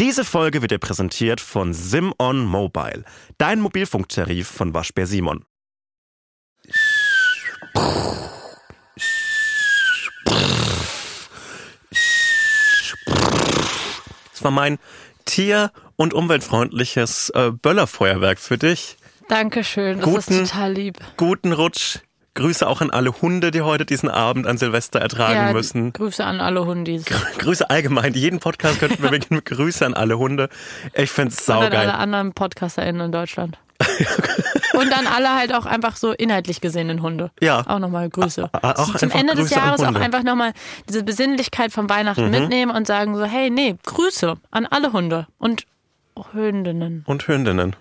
Diese Folge wird dir präsentiert von Simon Mobile, dein Mobilfunktarif von Waschbär Simon. Das war mein tier- und umweltfreundliches äh, Böllerfeuerwerk für dich. Dankeschön, das Guten- ist total lieb. Guten Rutsch. Grüße auch an alle Hunde, die heute diesen Abend an Silvester ertragen Ja, müssen. Grüße an alle Hundis. Grüße allgemein. Jeden Podcast könnten wir beginnen mit Grüße an alle Hunde. Ich find's Und an alle saugeil. anderen PodcasterInnen in Deutschland. Und an alle halt auch einfach so inhaltlich gesehenen Hunde. Ja. Auch nochmal Grüße. A- auch Zum Ende des Grüße an Jahres auch. Mhm. einfach nochmal diese Besinnlichkeit von Weihnachten mitnehmen und sagen so, hey, nee, Grüße an alle Hunde und Hündinnen. Und Hündinnen.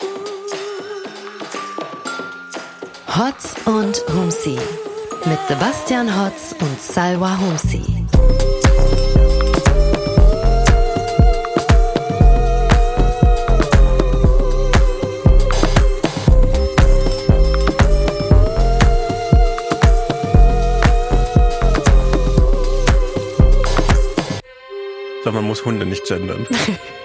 Hotz und Humsi. Mit Sebastian Hotz und Salwa Humsi. So, man muss Hunde nicht gendern.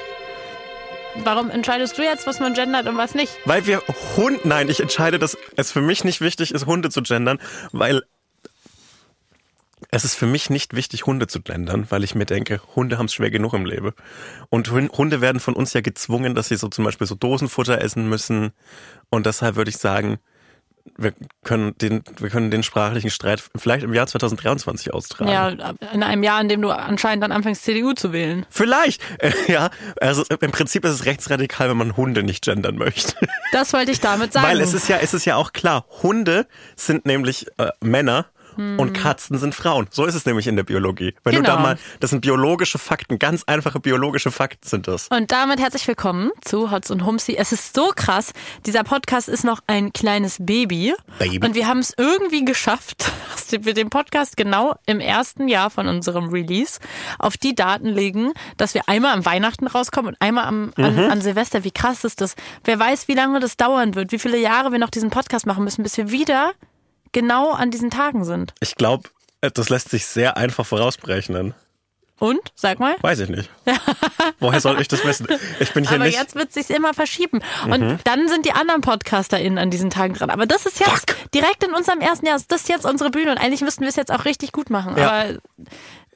Warum entscheidest du jetzt, was man gendert und was nicht? Weil wir Hund, nein, ich entscheide, dass es für mich nicht wichtig ist, Hunde zu gendern, weil es ist für mich nicht wichtig, Hunde zu gendern, weil ich mir denke, Hunde haben es schwer genug im Leben. Und Hun- Hunde werden von uns ja gezwungen, dass sie so zum Beispiel so Dosenfutter essen müssen. Und deshalb würde ich sagen, wir können den, wir können den sprachlichen Streit vielleicht im Jahr 2023 austragen. Ja, in einem Jahr, in dem du anscheinend dann anfängst, CDU zu wählen. Vielleicht, äh, ja. Also im Prinzip ist es rechtsradikal, wenn man Hunde nicht gendern möchte. Das wollte ich damit sagen. Weil es ist ja, es ist ja auch klar, Hunde sind nämlich äh, Männer und Katzen sind Frauen. So ist es nämlich in der Biologie. Wenn du Genau. da mal, das sind biologische Fakten, ganz einfache biologische Fakten sind das. Und damit herzlich willkommen zu Hotz und Humsi. Es ist so krass. Dieser Podcast ist noch ein kleines Baby. Baby. Und wir haben es irgendwie geschafft, dass wir den Podcast genau im ersten Jahr von unserem Release auf die Daten legen, dass wir einmal am Weihnachten rauskommen und einmal am, an, Mhm. an Silvester. Wie krass ist das? Wer weiß, wie lange das dauern wird, wie viele Jahre wir noch diesen Podcast machen müssen, bis wir wieder genau an diesen Tagen sind. Ich glaube, das lässt sich sehr einfach vorausberechnen. Und? Sag mal. Weiß ich nicht. Woher soll ich das wissen? Ich bin hier Aber nicht. jetzt wird sich's immer verschieben. Und dann sind die anderen PodcasterInnen an diesen Tagen dran. Aber das ist jetzt Fuck. direkt in unserem ersten Jahr. Das ist jetzt unsere Bühne. Und eigentlich müssten wir es jetzt auch richtig gut machen. Ja. Aber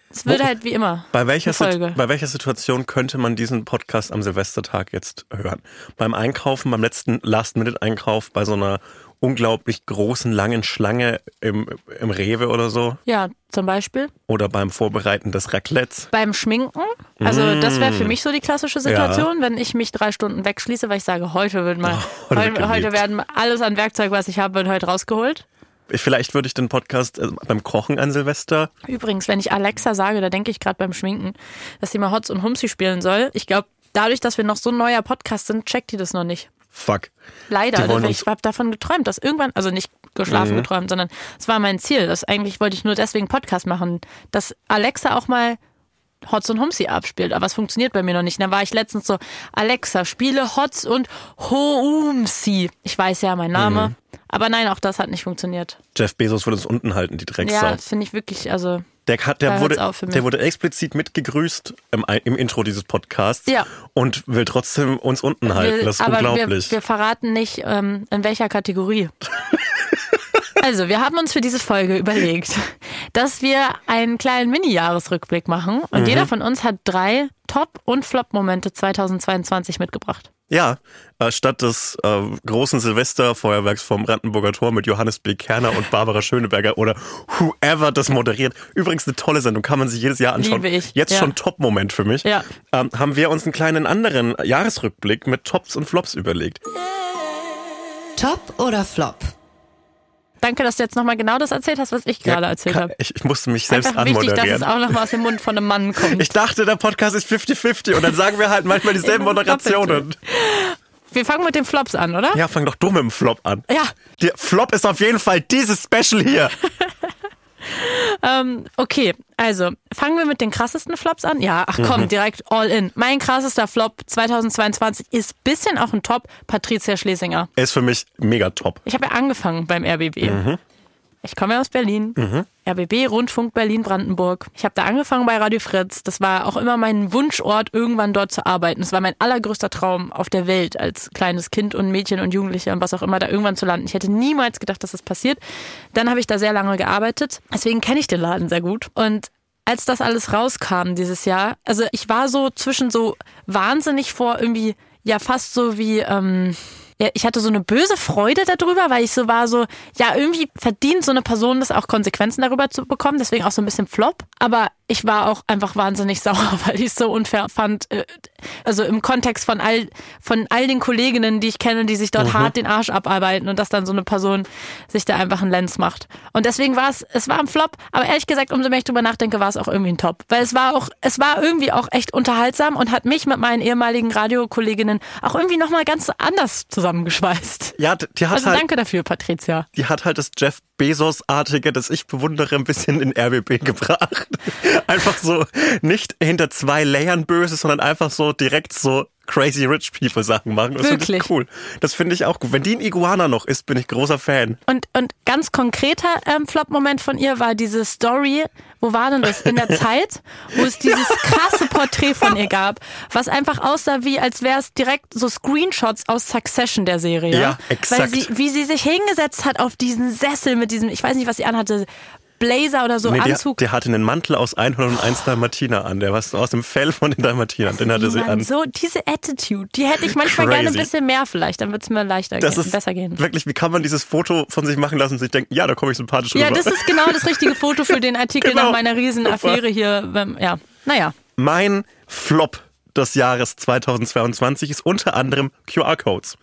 es wird Wo- halt wie immer. Bei welcher, bei welcher Situation könnte man diesen Podcast am Silvestertag jetzt hören? Beim Einkaufen, beim letzten Last-Minute-Einkauf, bei so einer unglaublich großen, langen Schlange im, im Rewe oder so? Ja, zum Beispiel Oder beim Vorbereiten des Raclettes? beim Schminken. Also das wäre für mich so die klassische Situation, Ja. wenn ich mich drei Stunden wegschließe, weil ich sage, heute wird mal, Oh, heute heute, werden alles an Werkzeug, was ich habe, wird heute rausgeholt. Ich- Vielleicht würde ich den Podcast äh, beim Kochen an Silvester. Übrigens, wenn ich Alexa sage, da denke ich gerade beim Schminken, dass sie mal Hotz und Humsi spielen soll. Ich glaube, dadurch, dass wir noch so ein neuer Podcast sind, checkt die das noch nicht. Fuck. Leider. Also ich Mhm. habe davon geträumt, dass irgendwann, also nicht geschlafen geträumt, sondern es war mein Ziel. Das eigentlich wollte ich nur deswegen Podcast machen, dass Alexa auch mal Hotz und Humsi abspielt. Aber es funktioniert bei mir noch nicht. Da war ich letztens so, Alexa, spiele Hotz und Humsi. Ich weiß ja mein Name. Mhm. Aber nein, auch das hat nicht funktioniert. Jeff Bezos würde uns unten halten, die Drecksau. Ja, das finde ich wirklich, also Der, hat, der, wurde, der wurde explizit mitgegrüßt im, im Intro dieses Podcasts Ja. und will trotzdem uns unten halten. Das ist aber unglaublich. Wir, wir verraten nicht, ähm, in welcher Kategorie. also, wir haben uns für diese Folge überlegt, dass wir einen kleinen Mini-Jahresrückblick machen und Mhm. jeder von uns hat drei Top- und Flop-Momente 2022 mitgebracht. Ja, äh, statt des äh, großen Silvesterfeuerwerks vom Brandenburger Tor mit Johannes B. Kerner und Barbara Schöneberger oder whoever das moderiert. Übrigens eine tolle Sendung, kann man sich jedes Jahr anschauen. Liebe ich, Jetzt ja. schon Top-Moment für mich. Ja. Ähm, haben wir uns einen kleinen anderen Jahresrückblick mit Tops und Flops überlegt. Top oder Flop? Danke, dass du jetzt nochmal genau das erzählt hast, was ich gerade Ja, erzählt habe. Ich, ich musste mich selbst Einfach wichtig, dass anmoderieren. es auch nochmal aus dem Mund von einem Mann kommt. Ich dachte, der Podcast ist 50-50 und dann sagen wir halt manchmal dieselben Moderationen. wir fangen mit den Flops an, oder? Ja, fang doch dumm mit dem Flop an. Ja. Der Flop ist auf jeden Fall dieses Special hier. Ähm, okay, also fangen wir mit den krassesten Flops an. Ja, ach komm, Mhm. direkt all in. Mein krassester Flop 2022 ist bisschen auch ein Top, Patricia Schlesinger. Er ist für mich mega top. Ich habe ja angefangen beim RBB. Mhm. Ich komme ja aus Berlin. RBB, Rundfunk Berlin-Brandenburg. Ich habe da angefangen bei Radio Fritz. Das war auch immer mein Wunschort, irgendwann dort zu arbeiten. Das war mein allergrößter Traum auf der Welt, als kleines Kind und Mädchen und Jugendlicher und was auch immer, da irgendwann zu landen. Ich hätte niemals gedacht, dass das passiert. Dann habe ich da sehr lange gearbeitet. Deswegen kenne ich den Laden sehr gut. Und als das alles rauskam dieses Jahr, also ich war so zwischen so wahnsinnig vor irgendwie, ja fast so wie, ähm, ja, ich hatte so eine böse Freude darüber, weil ich so war so, ja, irgendwie verdient so eine Person das auch Konsequenzen darüber zu bekommen, deswegen auch so ein bisschen Flop. Aber ich war auch einfach wahnsinnig sauer, weil ich es so unfair fand. äh, Also im Kontext von all, von all den Kolleginnen, die ich kenne, die sich dort hart den Arsch abarbeiten und dass dann so eine Person sich da einfach einen Lenz macht. Und deswegen war es, es war ein Flop, aber ehrlich gesagt, umso mehr ich drüber nachdenke, war es auch irgendwie ein Top. Weil es war auch, es war irgendwie auch echt unterhaltsam und hat mich mit meinen ehemaligen Radiokolleginnen auch irgendwie nochmal ganz anders zusammengeschweißt. Ja, die hat Also halt, danke dafür, Patricia. die hat halt das Jeff Bezos-artige, das ich bewundere, ein bisschen in RBB gebracht. Einfach so nicht hinter zwei Layern böse, sondern einfach so direkt so crazy rich people Sachen machen. Das finde ich Wirklich? cool. Das finde ich auch gut. Wenn die ein Iguana noch ist, bin ich großer Fan. Und, und ganz konkreter ähm, Flop-Moment von ihr war diese Story, wo war denn das? In der Zeit, wo es dieses krasse Porträt von ihr gab, was einfach aussah wie, als wäre es direkt so Screenshots aus Succession der Serie. Ja, exakt. Weil sie, wie sie sich hingesetzt hat auf diesen Sessel mit diesem, ich weiß nicht, was sie anhatte, Blazer oder so, Nee, Anzug. die hatte einen Mantel aus 101 Dalmatiner an. Der war so aus dem Fell von den Dalmatinern. Den hatte sie an. so diese Attitude, die hätte ich manchmal gerne ein Crazy. bisschen mehr vielleicht, dann wird es mir leichter Das gehen, ist besser gehen. wirklich, wie kann man dieses Foto von sich machen lassen und sich denken, ja, da komme ich sympathisch rüber. Ja, das ist genau das richtige Foto für den Artikel Genau. nach meiner Riesenaffäre hier. Ja, naja. Mein Flop des Jahres 2022 ist unter anderem QR-Codes.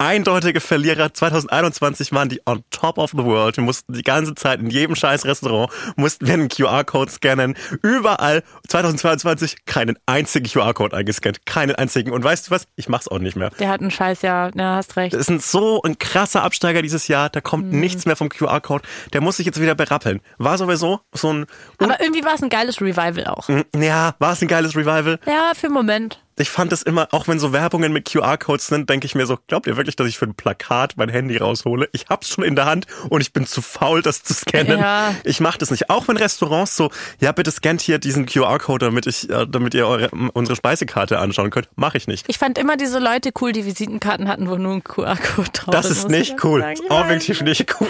Eindeutige Verlierer 2021 waren die on top of the world. Wir mussten die ganze Zeit in jedem scheiß Restaurant, mussten wir einen QR-Code scannen. Überall 2022 keinen einzigen QR-Code eingescannt. Keinen einzigen. Und weißt du was? Ich mach's auch nicht mehr. Der hat einen Scheiß, ja, ja, hast recht. Das ist ein, so ein krasser Absteiger dieses Jahr. Da kommt Mhm. nichts mehr vom QR-Code. Der muss sich jetzt wieder berappeln. War sowieso so ein, Aber irgendwie war es ein geiles Revival auch. ja, war es ein geiles Revival? Ja, für einen Moment. Ich fand es immer, auch wenn so Werbungen mit QR-Codes sind, denke ich mir so, glaubt ihr wirklich, dass ich für ein Plakat mein Handy raushole? Ich hab's schon in der Hand und ich bin zu faul, das zu scannen. Ja. Ich mach das nicht. Auch wenn Restaurants so, ja, bitte scannt hier diesen QR-Code, damit ich, äh, damit ihr eure, unsere Speisekarte anschauen könnt. Mache ich nicht. Ich fand immer diese Leute cool, die Visitenkarten hatten, wo nur ein QR-Code drauf Das ist. ist muss ich nicht cool. sagen. Objektiv nicht cool.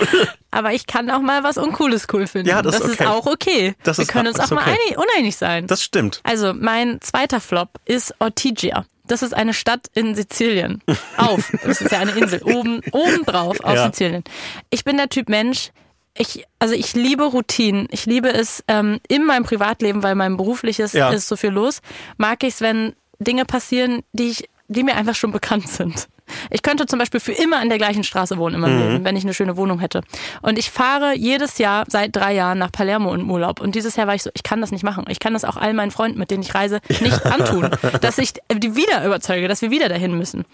Aber ich kann auch mal was Uncooles cool finden. Ja, das ist ist okay. auch okay. Das Wir ist- können uns ist auch mal okay. einig, uneinig sein. Das stimmt. Also, mein zweiter Flop ist Ortigia. Das ist eine Stadt in Sizilien. Auf. Das ist ja eine Insel. Oben, oben drauf auf Ja. Sizilien. Ich bin der Typ Mensch. Ich, also ich liebe Routinen. Ich liebe es ähm, in meinem Privatleben, weil mein berufliches Ja. ist so viel los. Mag ich es, wenn Dinge passieren, die ich, die mir einfach schon bekannt sind. Ich könnte zum Beispiel für immer in der gleichen Straße wohnen in meinem Leben, wenn ich eine schöne Wohnung hätte. Und ich fahre jedes Jahr seit drei Jahren nach Palermo im Urlaub. Und dieses Jahr war ich so, ich kann das nicht machen. Ich kann das auch all meinen Freunden, mit denen ich reise, nicht antun. Dass ich die wieder überzeuge, dass wir wieder dahin müssen.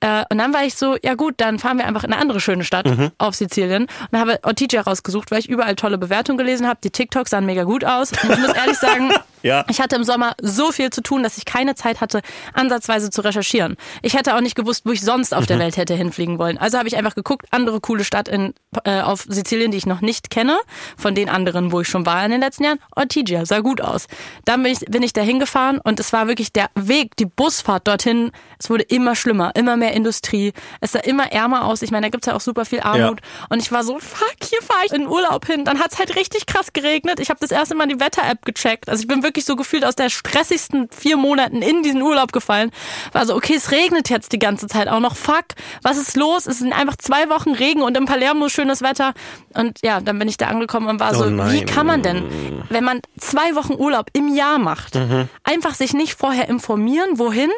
Äh, und dann war ich so, ja gut, dann fahren wir einfach in eine andere schöne Stadt auf Sizilien. Und habe Ortigia rausgesucht, weil ich überall tolle Bewertungen gelesen habe. Die TikToks sahen mega gut aus. Und ich muss ehrlich sagen, Ja. ich hatte im Sommer so viel zu tun, dass ich keine Zeit hatte, ansatzweise zu recherchieren. Ich hätte auch nicht gewusst, wo ich sonst auf der Welt hätte hinfliegen wollen. Also habe ich einfach geguckt, andere coole Stadt in, äh, auf Sizilien, die ich noch nicht kenne, von den anderen, wo ich schon war in den letzten Jahren. Ortigia, sah gut aus. Dann bin ich, bin ich da hingefahren und es war wirklich der Weg, die Busfahrt dorthin, es wurde immer schlimmer, immer mehr Industrie. Es sah immer ärmer aus. Ich meine, da gibt's ja auch super viel Armut. Und ich war so, fuck, hier fahre ich in Urlaub hin. Dann hat's halt richtig krass geregnet. Ich habe das erste Mal die Wetter-App gecheckt. Also ich bin wirklich so gefühlt aus der stressigsten vier Monaten in diesen Urlaub gefallen. War so, okay, es regnet jetzt die ganze Zeit auch noch. Fuck, was ist los? Es sind einfach zwei Wochen Regen und in Palermo schönes Wetter. Und ja, dann bin ich da angekommen und war Oh so, wie nein. kann man denn, wenn man zwei Wochen Urlaub im Jahr macht, Mhm. einfach sich nicht vorher informieren, wohin?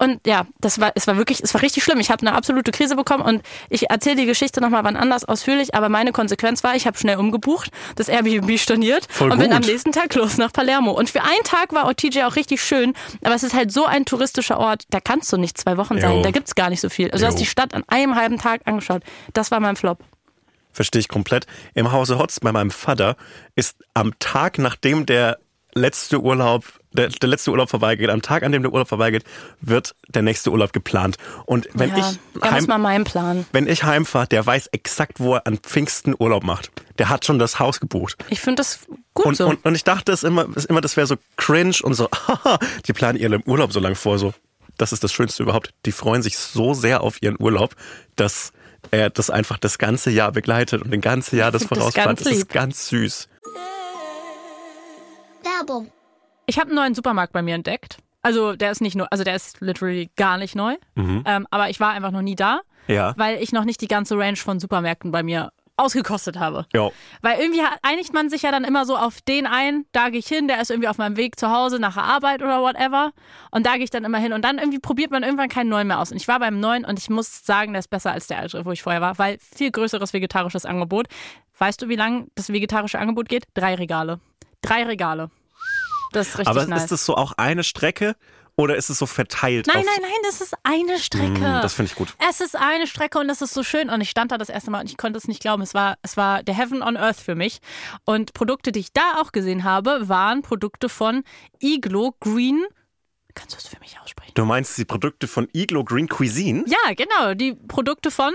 Und ja, das war, es war wirklich, es war richtig schlimm. Ich habe eine absolute Krise bekommen und ich erzähle die Geschichte nochmal wann anders ausführlich, aber meine Konsequenz war, ich habe schnell umgebucht, das Airbnb storniert Voll und bin gut. am nächsten Tag los nach Palermo. Und für einen Tag war Ortigia auch richtig schön, aber es ist halt so ein touristischer Ort, da kannst du nicht zwei Wochen sein, Jo. da gibt's gar nicht so viel. Also du hast Jo. die Stadt an einem halben Tag angeschaut. Das war mein Flop. Verstehe ich komplett. Im Hause Hotz bei meinem Vater ist am Tag, nachdem der letzte Urlaub, der, der letzte Urlaub vorbeigeht, am Tag, an dem der Urlaub vorbeigeht, wird der nächste Urlaub geplant. Und wenn ja, ich das heim, mal mein Plan. wenn ich heimfahre, der weiß exakt, wo er an Pfingsten Urlaub macht. Der hat schon das Haus gebucht. Ich finde das gut Und, so. und, und ich dachte es immer, es immer das wäre so cringe und so, haha, die planen ihren Urlaub so lang vor, so. Das ist das Schönste überhaupt. Die freuen sich so sehr auf ihren Urlaub, dass er das einfach das ganze Jahr begleitet und den ganze Jahr das das vorausplant. ganz Das ist ganz süß. Werbung. Ich habe einen neuen Supermarkt bei mir entdeckt. Also der ist nicht nur, also der ist literally gar nicht neu. Ähm, aber ich war einfach noch nie da, Ja. weil ich noch nicht die ganze Range von Supermärkten bei mir ausgekostet habe. Ja. Weil irgendwie einigt man sich ja dann immer so auf den ein, da gehe ich hin, der ist irgendwie auf meinem Weg zu Hause nach der Arbeit oder whatever. Und da gehe ich dann immer hin. Und dann irgendwie probiert man irgendwann keinen neuen mehr aus. Und ich war beim neuen und ich muss sagen, der ist besser als der alte, wo ich vorher war, weil viel größeres vegetarisches Angebot. Weißt du, wie lang das vegetarische Angebot geht? Drei Regale. Drei Regale. Das ist richtig Aber nice. ist das so auch eine Strecke oder ist es so verteilt? Nein, nein, nein, das ist eine Strecke. Mm, das finde ich gut. Es ist eine Strecke und es ist so schön. Und ich stand da das erste Mal und ich konnte es nicht glauben. Es war, es war der Heaven on Earth für mich. Und Produkte, die ich da auch gesehen habe, waren Produkte von Iglo Green. Kannst du es für mich aussprechen? Du meinst die Produkte von Iglo Green Cuisine? Ja, genau. Die Produkte von.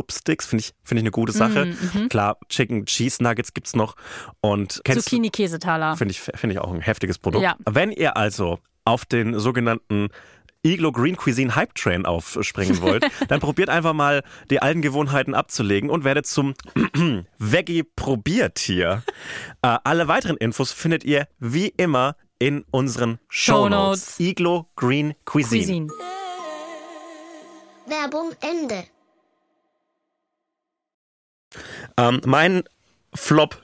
Blubsticks, finde ich, finde ich eine gute Sache. Mhm. Klar, Chicken Cheese Nuggets gibt's noch. Und Zucchini-Käsetaler. finde ich, finde ich auch ein heftiges Produkt. Ja. Wenn ihr also auf den sogenannten Iglo Green Cuisine Hype Train aufspringen wollt, dann probiert einfach mal die alten Gewohnheiten abzulegen und werdet zum Veggie Probiertier. Äh, alle weiteren Infos findet ihr wie immer in unseren Shownotes. Shownotes. Iglo Green Cuisine. Cuisine. Werbung Ende. Ähm, mein Flop,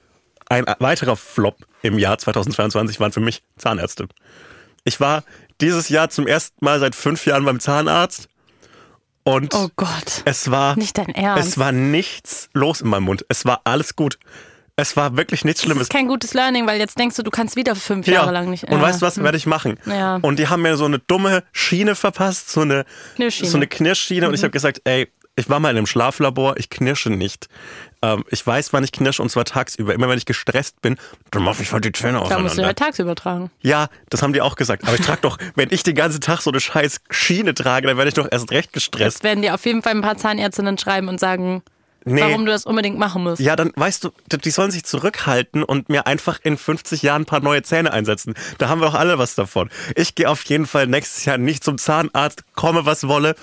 ein weiterer Flop im Jahr 2022 waren für mich Zahnärzte. Ich war dieses Jahr zum ersten Mal seit fünf Jahren beim Zahnarzt und Oh Gott. es war Nicht dein Ernst. es war nichts los in meinem Mund. Es war alles gut. Es war wirklich nichts Das Schlimmes. ist kein gutes Learning, weil jetzt denkst du, du kannst wieder fünf Jahre lang nicht. Und Ja. weißt du was, werde ich machen. Ja. Und die haben mir so eine dumme Schiene verpasst, so eine Knirschschiene. So eine Knirschschiene. Und Mhm. ich habe gesagt, ey, ich war mal in einem Schlaflabor, ich knirsche nicht. Ähm, ich weiß, wann ich knirsche und zwar tagsüber. Immer wenn ich gestresst bin, dann mache ich halt die Zähne Da musst du auseinander. ja tagsüber tragen. Ja, das haben die auch gesagt. Aber ich trage doch, wenn ich den ganzen Tag so eine scheiß Schiene trage, dann werde ich doch erst recht gestresst. Jetzt werden dir auf jeden Fall ein paar Zahnärztinnen schreiben und sagen, Nee. warum du das unbedingt machen musst. Ja, dann weißt du, die sollen sich zurückhalten und mir einfach in 50 Jahren ein paar neue Zähne einsetzen. Da haben wir auch alle was davon. Ich gehe auf jeden Fall nächstes Jahr nicht zum Zahnarzt, komme was wolle.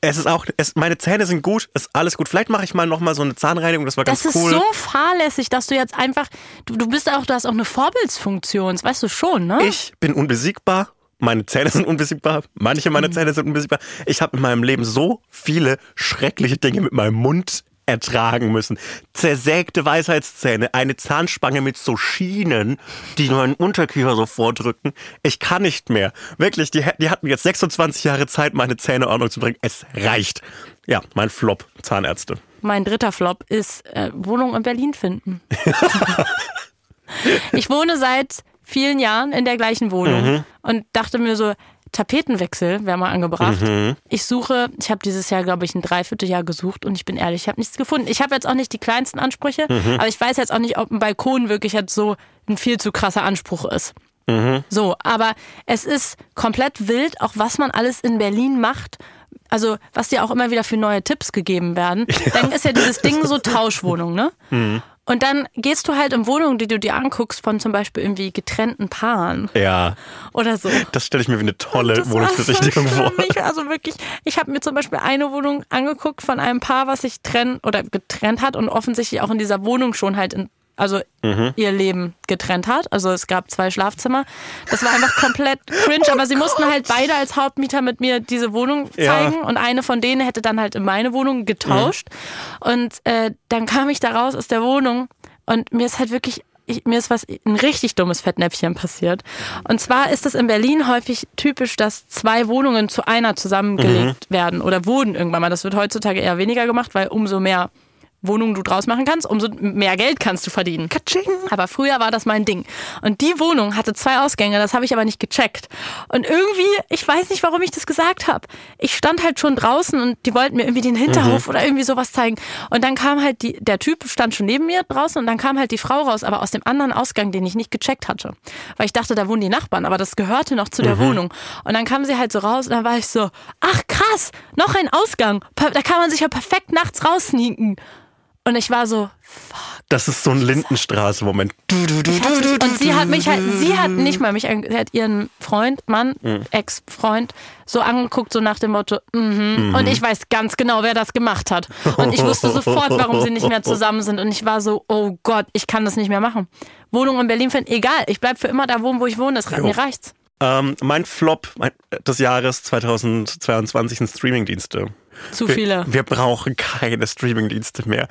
Es ist auch, es, meine Zähne sind gut, ist alles gut. Vielleicht mache ich mal noch mal so eine Zahnreinigung, das war ganz Das ist cool. so fahrlässig, dass du jetzt einfach, du, du bist auch, du hast auch eine Vorbildsfunktion, das weißt du schon, ne? Ich bin unbesiegbar. Meine Zähne sind unbesiegbar. Manche Mhm. meiner Zähne sind unbesiegbar. Ich habe in meinem Leben so viele schreckliche Dinge mit meinem Mund ertragen müssen. Zersägte Weisheitszähne, eine Zahnspange mit so Schienen, die nur einen Unterkiefer so vordrücken. Ich kann nicht mehr. Wirklich, die, die hatten jetzt 26 Jahre Zeit, meine Zähne in Ordnung zu bringen. Es reicht. Ja, mein Flop, Zahnärzte. Mein dritter Flop ist äh, Wohnung in Berlin finden. ich wohne seit vielen Jahren in der gleichen Wohnung Mhm. und dachte mir so, Tapetenwechsel wäre mal angebracht. Mhm. Ich suche, ich habe dieses Jahr, glaube ich, ein Dreivierteljahr gesucht und ich bin ehrlich, ich habe nichts gefunden. Ich habe jetzt auch nicht die kleinsten Ansprüche, Mhm. aber ich weiß jetzt auch nicht, ob ein Balkon wirklich jetzt so ein viel zu krasser Anspruch ist. Mhm. So, aber es ist komplett wild, auch was man alles in Berlin macht. also was dir auch immer wieder für neue Tipps gegeben werden, dann ist ja dieses Ding so Tauschwohnung, ne? Mhm. Und dann gehst du halt in Wohnungen, die du dir anguckst, von zum Beispiel irgendwie getrennten Paaren Ja, oder so. das stelle ich mir wie eine tolle Wohnungsbesichtigung so vor. also wirklich, ich habe mir zum Beispiel eine Wohnung angeguckt von einem Paar, was sich trennt oder getrennt hat und offensichtlich auch in dieser Wohnung schon halt in, also Mhm. ihr Leben getrennt hat. Also es gab zwei Schlafzimmer. Das war einfach komplett cringe, aber sie mussten halt beide als Hauptmieter mit mir diese Wohnung Ja. zeigen und eine von denen hätte dann halt in meine Wohnung getauscht. Und äh, dann kam ich da raus aus der Wohnung und mir ist halt wirklich ich, mir ist was ein richtig dummes Fettnäpfchen passiert. Und zwar ist es in Berlin häufig typisch, dass zwei Wohnungen zu einer zusammengelegt werden oder wurden irgendwann mal. Das wird heutzutage eher weniger gemacht, weil umso mehr Wohnungen du draus machen kannst, umso mehr Geld kannst du verdienen. Aber früher war das mein Ding. Und die Wohnung hatte zwei Ausgänge, das habe ich aber nicht gecheckt. Und irgendwie, ich weiß nicht, warum ich das gesagt habe. Ich stand halt schon draußen und die wollten mir irgendwie den Hinterhof oder irgendwie sowas zeigen. Und dann kam halt die, der Typ stand schon neben mir draußen und dann kam halt die Frau raus, aber aus dem anderen Ausgang, den ich nicht gecheckt hatte. Weil ich dachte, da wohnen die Nachbarn, aber das gehörte noch zu der Wohnung. Und dann kam sie halt so raus und dann war ich so, ach krass, noch ein Ausgang. Da kann man sich ja perfekt nachts raussneaken. Und ich war so, Das ist so ein Lindenstraße-Moment. Und sie hat mich halt, sie hat nicht mal mich, sie hat ihren Freund, Mann, Ex-Freund, so angeguckt, so nach dem Motto, mhm. Und ich weiß ganz genau, wer das gemacht hat. Und ich wusste sofort, warum sie nicht mehr zusammen sind. Und ich war so, oh Gott, ich kann das nicht mehr machen. Wohnung in Berlin finden, egal, ich bleib für immer da wohnen, wo ich wohne, das, mir reicht's. Ähm, mein Flop des Jahres 2022 sind Streamingdienste. Zu Wir- viele. Wir brauchen keine Streamingdienste mehr.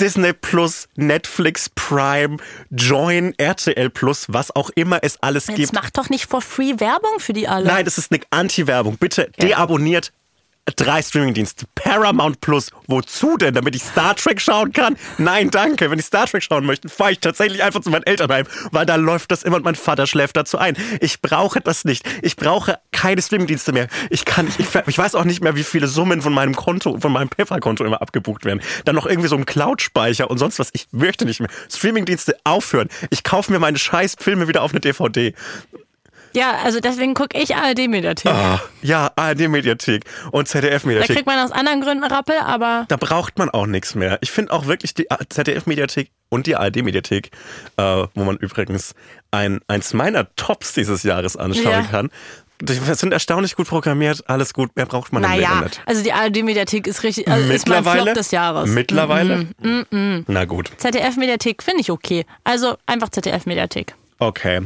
Disney Plus, Netflix, Prime, Join, RTL Plus, was auch immer es alles Jetzt gibt. mach doch nicht for free Werbung für die alle. Nein, das ist eine Anti-Werbung. Bitte deabonniert drei Streamingdienste. Paramount Plus. Wozu denn? Damit ich Star Trek schauen kann? Nein, danke. Wenn ich Star Trek schauen möchte, fahre ich tatsächlich einfach zu meinen Eltern heim, weil da läuft das immer und mein Vater schläft dazu ein. Ich brauche das nicht. Ich brauche keine Streamingdienste mehr. Ich kann ich, ich weiß auch nicht mehr, wie viele Summen von meinem Konto, von meinem PayPal-Konto immer abgebucht werden. Dann noch irgendwie so ein Cloud-Speicher und sonst was. Ich möchte nicht mehr. Streamingdienste aufhören. Ich kaufe mir meine scheiß Filme wieder auf eine DVD. Ja, also deswegen gucke ich ARD-Mediathek. Ah, ja, ARD-Mediathek und Da ZDF-Mediathek. kriegt man aus anderen Gründen Rappel, aber Da braucht man auch nichts mehr. Ich finde auch wirklich die ZDF-Mediathek und die ARD-Mediathek, äh, wo man übrigens ein, eins meiner Tops dieses Jahres anschauen Ja. kann. Die sind erstaunlich gut programmiert, alles gut, mehr braucht man im Leben naja, nicht. also die ARD-Mediathek ist richtig, also ist mein Mittlerweile? Flop des Jahres. Mittlerweile? Na gut, ZDF-Mediathek finde ich okay. Also einfach ZDF-Mediathek. okay.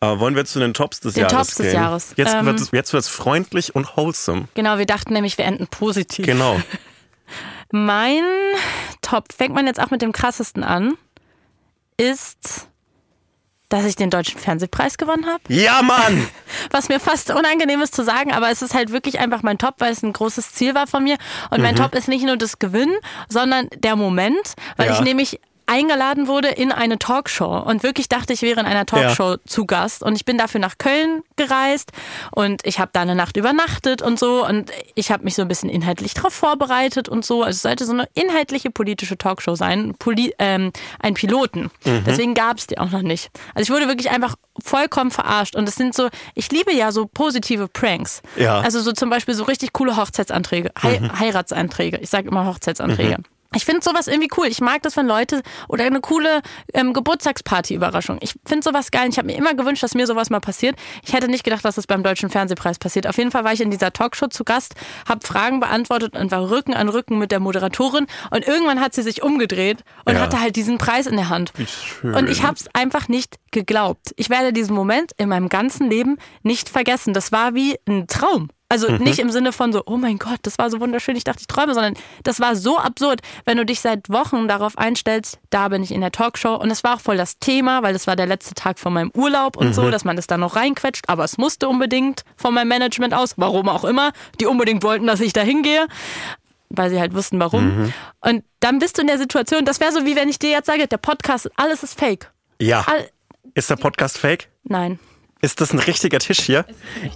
Äh, wollen wir zu den Tops des Den Jahres Tops des gehen? Jahres. Jetzt Ähm, wird es jetzt wird's freundlich und wholesome. Genau, wir dachten nämlich, wir enden positiv. Genau. Mein Top, fängt man jetzt auch mit dem krassesten an, ist, dass ich den Deutschen Fernsehpreis gewonnen habe. Ja, Mann! Was mir fast unangenehm ist zu sagen, aber es ist halt wirklich einfach mein Top, weil es ein großes Ziel war von mir. Und Mhm. mein Top ist nicht nur das Gewinnen, sondern der Moment, weil Ja. ich nämlich eingeladen wurde in eine Talkshow und wirklich dachte, ich wäre in einer Talkshow zu Gast und ich bin dafür nach Köln gereist und ich habe da eine Nacht übernachtet und so und ich habe mich so ein bisschen inhaltlich darauf vorbereitet und so. Also es sollte so eine inhaltliche politische Talkshow sein, Poli ähm, ein Piloten. Mhm. Deswegen gab es die auch noch nicht. Also ich wurde wirklich einfach vollkommen verarscht und es sind so, ich liebe ja so positive Pranks. Ja. Also so zum Beispiel so richtig coole Hochzeitsanträge, Hei Heiratsanträge. Ich sage immer Hochzeitsanträge. Ich finde sowas irgendwie cool. Ich mag das, wenn Leute oder eine coole ähm, Geburtstagsparty-Überraschung. Ich finde sowas geil. Ich habe mir immer gewünscht, dass mir sowas mal passiert. Ich hätte nicht gedacht, dass das beim Deutschen Fernsehpreis passiert. Auf jeden Fall war ich in dieser Talkshow zu Gast, habe Fragen beantwortet und war Rücken an Rücken mit der Moderatorin. Und irgendwann hat sie sich umgedreht und Ja. hatte halt diesen Preis in der Hand. Wie schön. Und ich habe es einfach nicht geglaubt. Ich werde diesen Moment in meinem ganzen Leben nicht vergessen. Das war wie ein Traum. Also Mhm. nicht im Sinne von so, oh mein Gott, das war so wunderschön, ich dachte, ich träume, sondern das war so absurd, wenn du dich seit Wochen darauf einstellst, da bin ich in der Talkshow. Und es war auch voll das Thema, weil das war der letzte Tag von meinem Urlaub und Mhm. so, dass man das da noch reinquetscht. Aber es musste unbedingt von meinem Management aus, warum auch immer, die unbedingt wollten, dass ich da hingehe weil sie halt wussten, warum. Mhm. Und dann bist du in der Situation, das wäre so wie wenn ich dir jetzt sage, der Podcast, alles ist fake. ja. All, Ist der Podcast fake? nein. Ist das ein richtiger Tisch hier?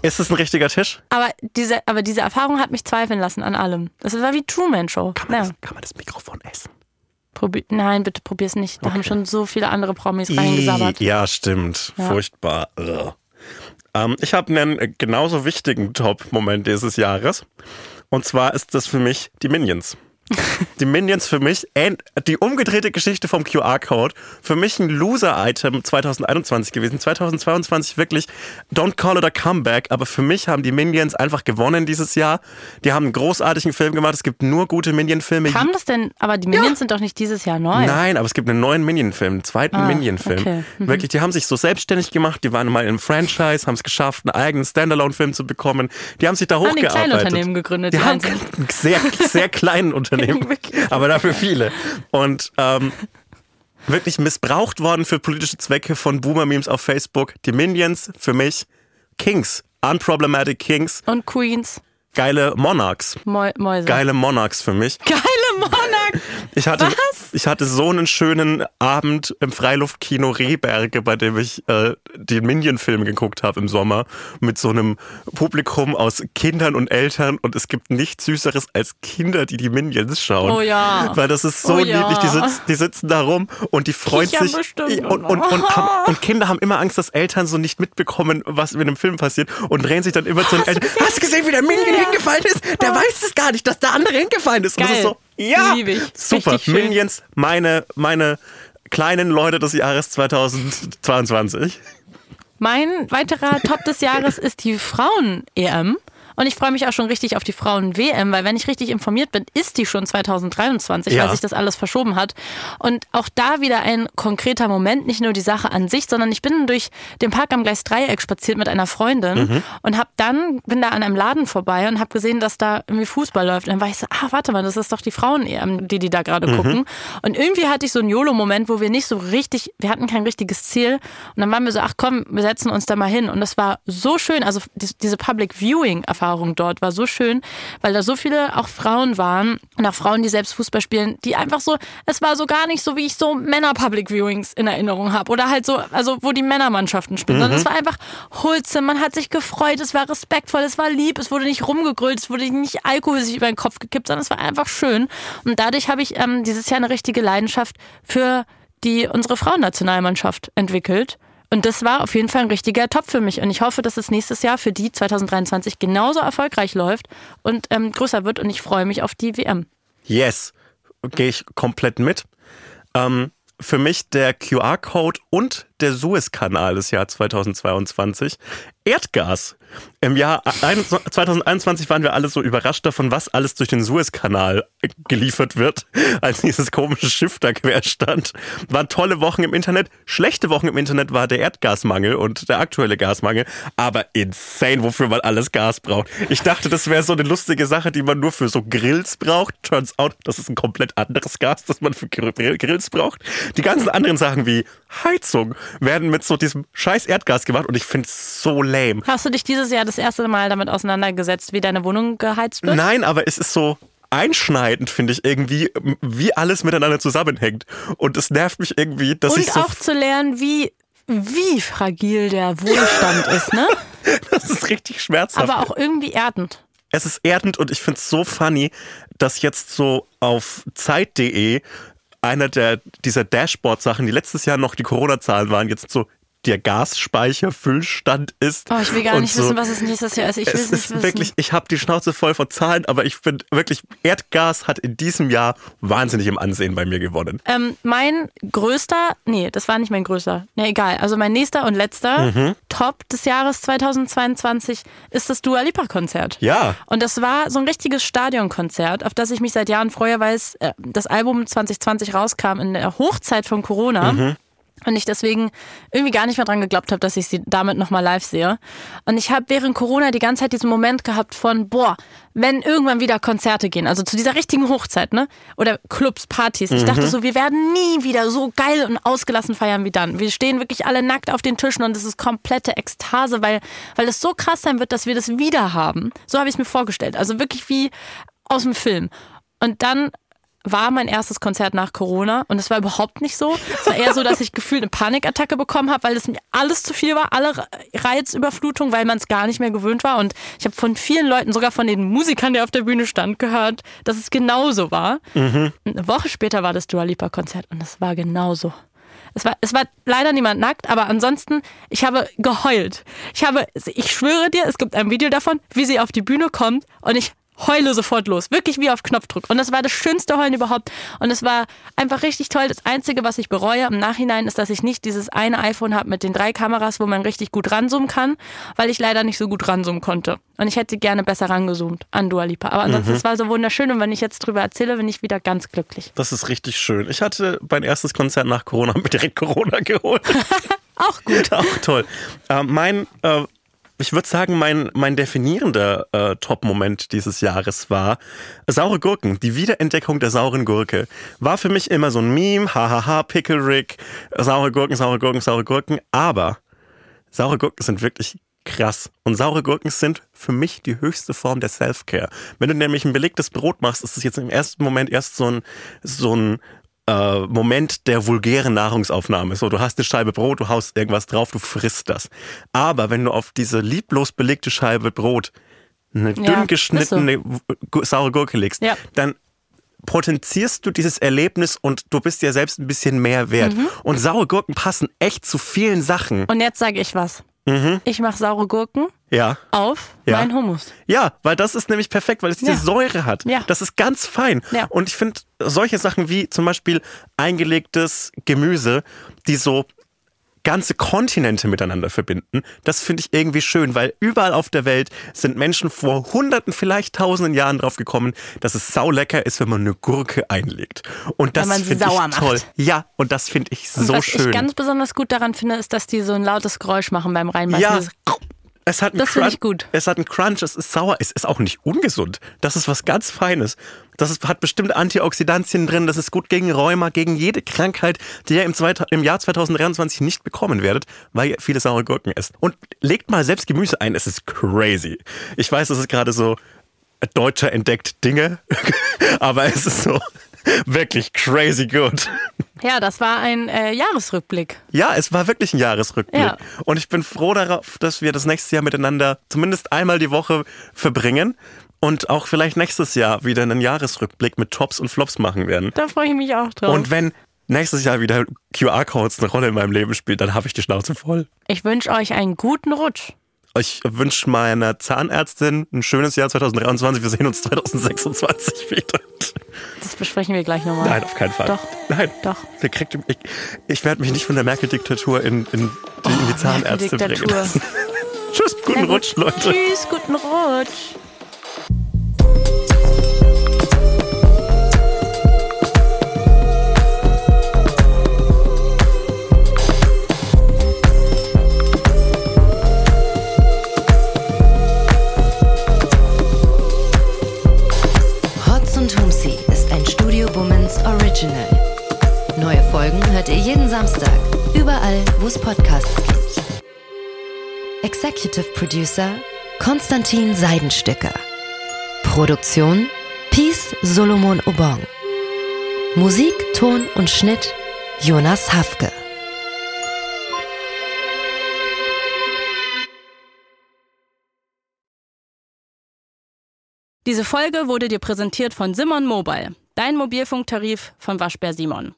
Ist das ein richtiger Tisch? Aber diese, aber diese Erfahrung hat mich zweifeln lassen an allem. Das war wie Truman Show. Kann man, Ja. das, kann man das Mikrofon essen? Probi Nein, bitte probier's nicht. Da haben schon so viele andere Promis reingesabbert. Ja, stimmt. Ja. Furchtbar. Ähm, ich habe einen äh, genauso wichtigen Top-Moment dieses Jahres. Und zwar ist das für mich die Minions. Die Minions für mich, die umgedrehte Geschichte vom QR-Code, für mich ein Loser-Item 2021 gewesen. 2022 wirklich, don't call it a comeback, aber für mich haben die Minions einfach gewonnen dieses Jahr. Die haben einen großartigen Film gemacht. Es gibt nur gute Minion-Filme. Kam das denn, aber die Minions sind doch nicht dieses Jahr neu. Nein, aber es gibt einen neuen Minion-Film, einen zweiten Ah, Minion-Film. okay. Mhm. Wirklich, die haben sich so selbstständig gemacht, die waren mal im Franchise, haben es geschafft, einen eigenen Standalone-Film zu bekommen. Die haben sich da Haben die hochgearbeitet. kleine Unternehmen gegründet, Die die haben ein sehr, sehr kleinen Unternehmen, aber dafür viele. Und ähm, wirklich missbraucht worden für politische Zwecke von Boomer-Memes auf Facebook. Die Minions für mich Kings, unproblematic Kings, Und Queens, geile Monarchs. Mäu Mäuse. Geile Monarchs für mich. Geile Monarch. Ich hatte, Was? Ich hatte so einen schönen Abend im Freiluftkino Rehberge, bei dem ich äh, den Minion-Film geguckt habe im Sommer, mit so einem Publikum aus Kindern und Eltern. Und es gibt nichts Süßeres als Kinder, die die Minions schauen. Oh ja. Weil das ist so Oh ja. niedlich. Die, sitz, die sitzen da rum und die freuen Kichern sich. und, und, und, haben, und Kinder haben immer Angst, dass Eltern so nicht mitbekommen, was mit dem Film passiert und drehen sich dann immer zu den Eltern. Hast du gesehen, wie der Minion Ja. hingefallen ist? Der weiß es gar nicht, dass der andere hingefallen ist. Und das ist Geil. so, ja, super. Richtig meine, meine kleinen Leute des Jahres 2022. Mein weiterer Top des Jahres ist die Frauen-EM. Und ich freue mich auch schon richtig auf die Frauen-WM, weil wenn ich richtig informiert bin, ist die schon 2023, Ja. weil sich das alles verschoben hat. Und auch da wieder ein konkreter Moment, nicht nur die Sache an sich, sondern ich bin durch den Park am Gleis Dreieck spaziert mit einer Freundin und habe dann, bin da an einem Laden vorbei und habe gesehen, dass da irgendwie Fußball läuft. Und dann war ich so, ah, warte mal, das ist doch die Frauen-EM, die die da gerade gucken. Und irgendwie hatte ich so einen YOLO-Moment, wo wir nicht so richtig, wir hatten kein richtiges Ziel. Und dann waren wir so, ach komm, wir setzen uns da mal hin. Und das war so schön. Also dies- diese Public Viewing-Erfahrung dort war so schön, weil da so viele auch Frauen waren und auch Frauen, die selbst Fußball spielen, die einfach so, es war so gar nicht so, wie ich so Männer-Public Viewings in Erinnerung habe. Oder halt so, also wo die Männermannschaften spielen. Sondern es war einfach Hulze, man hat sich gefreut, es war respektvoll, es war lieb, es wurde nicht rumgegrüllt, es wurde nicht Alkohol sich über den Kopf gekippt, sondern es war einfach schön. Und dadurch habe ich ähm, dieses Jahr eine richtige Leidenschaft für die unsere Frauennationalmannschaft entwickelt. Und das war auf jeden Fall ein richtiger Top für mich. Und ich hoffe, dass es nächstes Jahr für die 2023 genauso erfolgreich läuft und ähm, größer wird. Und ich freue mich auf die WM. Yes, gehe ich komplett mit. Ähm, für mich der QR-Code und der Suezkanal des Jahr 2022. Erdgas. Im Jahr ein- 2021 waren wir alle so überrascht davon, was alles durch den Suezkanal geliefert wird, als dieses komische Schiff da quer stand. Waren tolle Wochen im Internet. Schlechte Wochen im Internet war der Erdgasmangel und der aktuelle Gasmangel. Aber insane, wofür man alles Gas braucht. Ich dachte, das wäre so eine lustige Sache, die man nur für so Grills braucht. Turns out, das ist ein komplett anderes Gas, das man für Grill- Grills braucht. Die ganzen anderen Sachen wie Heizung werden mit so diesem scheiß Erdgas gemacht und ich finde es so lame. Hast du dich dieses Jahr das erste Mal damit auseinandergesetzt, wie deine Wohnung geheizt wird? Nein, aber es ist so einschneidend, finde ich irgendwie, wie alles miteinander zusammenhängt. Und es nervt mich irgendwie, dass ich Und so. auch zu lernen, wie, wie fragil der Wohlstand ist, ne? Das ist richtig schmerzhaft. Aber auch irgendwie erdend. es ist erdend und ich finde es so funny, dass jetzt so auf Zeit.de einer der dieser Dashboard-Sachen, die letztes Jahr noch die Corona-Zahlen waren, jetzt so der Gasspeicherfüllstand ist. Oh, ich will gar nicht so. wissen, was es nächstes Jahr ist. Ich will es es nicht wissen. wirklich, ich habe die Schnauze voll von Zahlen, aber ich finde wirklich, Erdgas hat in diesem Jahr wahnsinnig im Ansehen bei mir gewonnen. Ähm, mein größter, nee, das war nicht mein größter, nee, egal. Also mein nächster und letzter Mhm. Top des Jahres 2022 ist das Dua Lipa Konzert. Ja. Und das war so ein richtiges Stadionkonzert, auf das ich mich seit Jahren freue, weil es, äh, das Album 2020 rauskam in der Hochzeit von Corona. Mhm. Und ich deswegen irgendwie gar nicht mehr dran geglaubt habe, dass ich sie damit nochmal live sehe. Und ich habe während Corona die ganze Zeit diesen Moment gehabt von, boah, wenn irgendwann wieder Konzerte gehen, also zu dieser richtigen Hochzeit, ne? Oder Clubs, Partys. Ich dachte so, wir werden nie wieder so geil und ausgelassen feiern wie dann. Wir stehen wirklich alle nackt auf den Tischen und es ist komplette Ekstase, weil, weil es so krass sein wird, dass wir das wieder haben. So habe ich es mir vorgestellt. Also wirklich wie aus dem Film. Und dann war mein erstes Konzert nach Corona und es war überhaupt nicht so. Es war eher so, dass ich gefühlt eine Panikattacke bekommen habe, weil es mir alles zu viel war, alle Reizüberflutung, weil man es gar nicht mehr gewöhnt war. Und ich habe von vielen Leuten, sogar von den Musikern, der auf der Bühne stand, gehört, dass es genauso war. Und eine Woche später war das Dua Lipa Konzert und es war genauso. Es war, es war leider niemand nackt, aber ansonsten, ich habe geheult. Ich habe, ich schwöre dir, es gibt ein Video davon, wie sie auf die Bühne kommt und ich heule sofort los. Wirklich wie auf Knopfdruck. Und das war das schönste Heulen überhaupt. Und es war einfach richtig toll. Das Einzige, was ich bereue im Nachhinein, ist, dass ich nicht dieses eine iPhone habe mit den drei Kameras, wo man richtig gut ranzoomen kann, weil ich leider nicht so gut ranzoomen konnte. Und ich hätte gerne besser rangezoomt an Dua Lipa. Aber ansonsten, es war so wunderschön. Und wenn ich jetzt drüber erzähle, bin ich wieder ganz glücklich. Das ist richtig schön. Ich hatte mein erstes Konzert nach Corona mir direkt Corona geholt. Auch gut. Auch toll. Äh, mein, äh, ich würde sagen, mein, mein definierender äh, Top-Moment dieses Jahres war saure Gurken. Die Wiederentdeckung der sauren Gurke war für mich immer so ein Meme. Hahaha, Pickle Rick, saure Gurken, saure Gurken, saure Gurken. Aber saure Gurken sind wirklich krass. Und saure Gurken sind für mich die höchste Form der Self-Care. Wenn du nämlich ein belegtes Brot machst, ist es jetzt im ersten Moment erst so ein, so ein äh, Moment der vulgären Nahrungsaufnahme. So, du hast eine Scheibe Brot, du haust irgendwas drauf, du frisst das. Aber wenn du auf diese lieblos belegte Scheibe Brot eine Ja, dünn geschnittene saure Gurke legst, Ja. dann potenzierst du dieses Erlebnis und du bist dir selbst ein bisschen mehr wert. Mhm. Und saure Gurken passen echt zu vielen Sachen. Und jetzt sage ich was. Ich mache saure Gurken Ja. auf Ja. mein Hummus. Ja, weil das ist nämlich perfekt, weil es diese Ja. Säure hat. Ja. Das ist ganz fein. Ja. Und ich finde solche Sachen wie zum Beispiel eingelegtes Gemüse, die so ganze Kontinente miteinander verbinden, das finde ich irgendwie schön, weil überall auf der Welt sind Menschen vor hunderten, vielleicht tausenden Jahren drauf gekommen, dass es saulecker ist, wenn man eine Gurke einlegt. Und das finde ich macht. toll. Ja, und das finde ich Und so was schön. ich ganz besonders gut daran finde, ist, dass die so ein lautes Geräusch machen beim Reinbeißen. Ja. Es hat einen Das finde Crunch. ich gut. Es hat einen Crunch, es ist sauer, es ist auch nicht ungesund. Das ist was ganz Feines. Das ist, hat bestimmte Antioxidantien drin, das ist gut gegen Rheuma, gegen jede Krankheit, die ihr im, zweit- im Jahr 2023 nicht bekommen werdet, weil ihr viele saure Gurken esst. Und legt mal selbst Gemüse ein, es ist crazy. Ich weiß, das ist gerade so Deutscher entdeckt Dinge, aber es ist so wirklich crazy good. Ja, das war ein äh, Jahresrückblick. Ja, es war wirklich ein Jahresrückblick. Ja. Und ich bin froh darauf, dass wir das nächste Jahr miteinander zumindest einmal die Woche verbringen und auch vielleicht nächstes Jahr wieder einen Jahresrückblick mit Tops und Flops machen werden. Da freue ich mich auch drauf. Und wenn nächstes Jahr wieder QR-Codes eine Rolle in meinem Leben spielen, dann habe ich die Schnauze voll. ich wünsche euch einen guten Rutsch. Ich wünsche meiner Zahnärztin ein schönes Jahr 2023. Wir sehen uns 2026 wieder. Das besprechen wir gleich nochmal. Nein, auf keinen Fall. Doch. Nein. Doch. Wir kriegt, ich ich werde mich nicht von der Merkel-Diktatur in, in, die, in die Zahnärzte bringen. Tschüss, guten. Rutsch, Leute. Tschüss, guten Rutsch. Podcasts gibt. Executive Producer Konstantin Seidenstücker. Produktion Peace Solomon Obong. Musik, Ton und Schnitt Jonas Hafke. Diese Folge wurde dir präsentiert von Simon Mobile, dein Mobilfunktarif von Waschbär Simon.